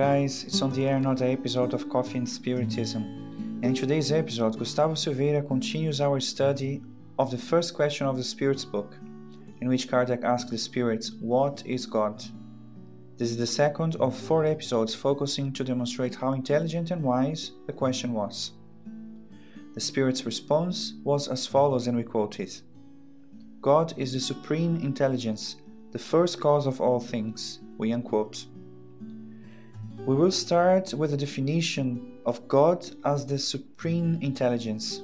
guys, it's on the air another episode of Coffee and Spiritism. And in today's episode, Gustavo Silveira continues our study of the first question of the Spirit's book, in which Kardec asks the Spirits, What is God? This is the second of four episodes focusing to demonstrate how intelligent and wise the question was. The Spirit's response was as follows, and we quote it God is the supreme intelligence, the first cause of all things. We unquote. We will start with a definition of God as the supreme intelligence.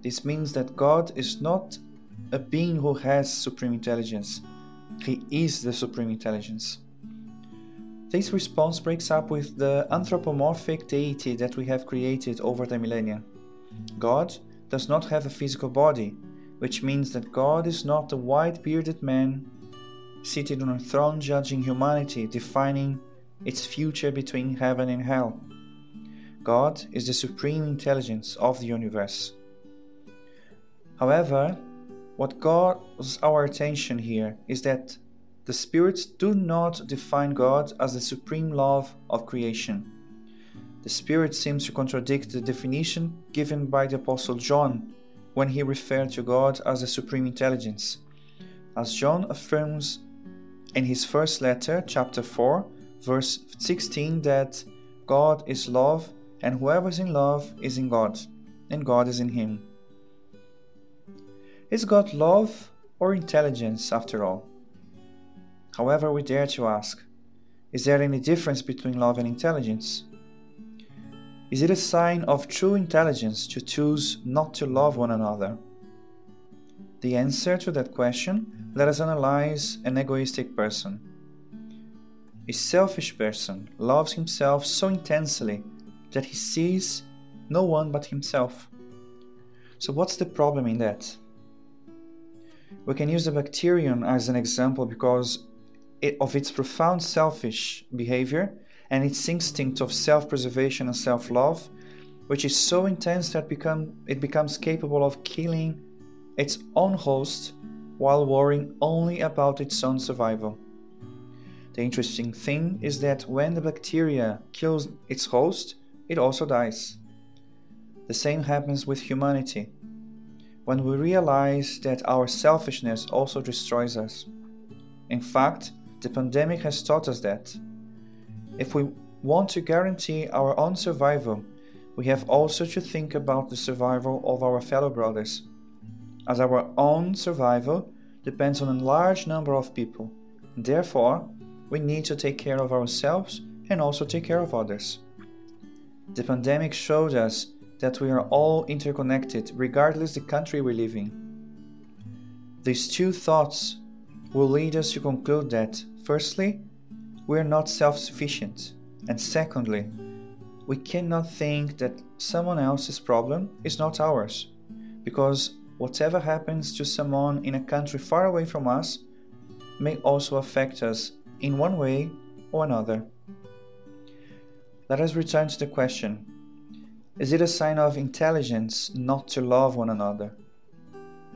This means that God is not a being who has supreme intelligence, He is the supreme intelligence. This response breaks up with the anthropomorphic deity that we have created over the millennia. God does not have a physical body, which means that God is not a white bearded man seated on a throne judging humanity, defining its future between heaven and hell. God is the supreme intelligence of the universe. However, what calls our attention here is that the spirits do not define God as the supreme love of creation. The spirit seems to contradict the definition given by the Apostle John when he referred to God as the supreme intelligence. As John affirms in his first letter, chapter 4, verse 16, that God is love, and whoever is in love is in God, and God is in him. Is God love or intelligence after all? However, we dare to ask is there any difference between love and intelligence? Is it a sign of true intelligence to choose not to love one another? The answer to that question let us analyze an egoistic person. A selfish person loves himself so intensely that he sees no one but himself. So, what's the problem in that? We can use the bacterium as an example because of its profound selfish behavior and its instinct of self preservation and self love, which is so intense that become, it becomes capable of killing its own host while worrying only about its own survival. The interesting thing is that when the bacteria kills its host, it also dies. The same happens with humanity. When we realize that our selfishness also destroys us. In fact, the pandemic has taught us that. If we want to guarantee our own survival, we have also to think about the survival of our fellow brothers, as our own survival depends on a large number of people. Therefore, we need to take care of ourselves and also take care of others. The pandemic showed us that we are all interconnected regardless the country we live in. These two thoughts will lead us to conclude that Firstly, we are not self sufficient. And secondly, we cannot think that someone else's problem is not ours, because whatever happens to someone in a country far away from us may also affect us in one way or another. Let us return to the question Is it a sign of intelligence not to love one another?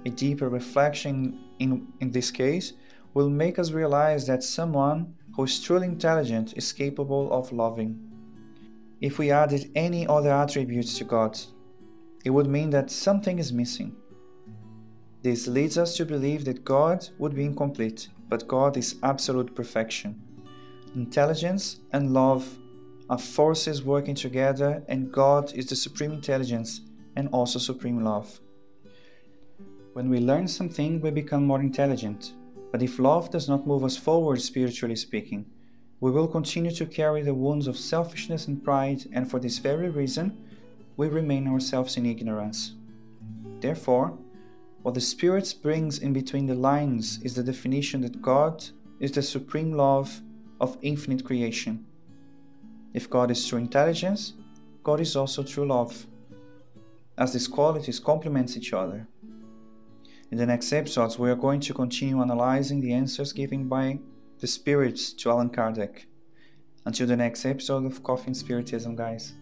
A deeper reflection in, in this case will make us realize that someone who is truly intelligent is capable of loving. If we added any other attributes to God, it would mean that something is missing. This leads us to believe that God would be incomplete, but God is absolute perfection. Intelligence and love are forces working together, and God is the supreme intelligence and also supreme love. When we learn something, we become more intelligent. But if love does not move us forward, spiritually speaking, we will continue to carry the wounds of selfishness and pride, and for this very reason, we remain ourselves in ignorance. Therefore, what the Spirit brings in between the lines is the definition that God is the supreme love of infinite creation. If God is true intelligence, God is also true love, as these qualities complement each other. In the next episodes, we are going to continue analyzing the answers given by the spirits to Allan Kardec. Until the next episode of Coffee and Spiritism, guys.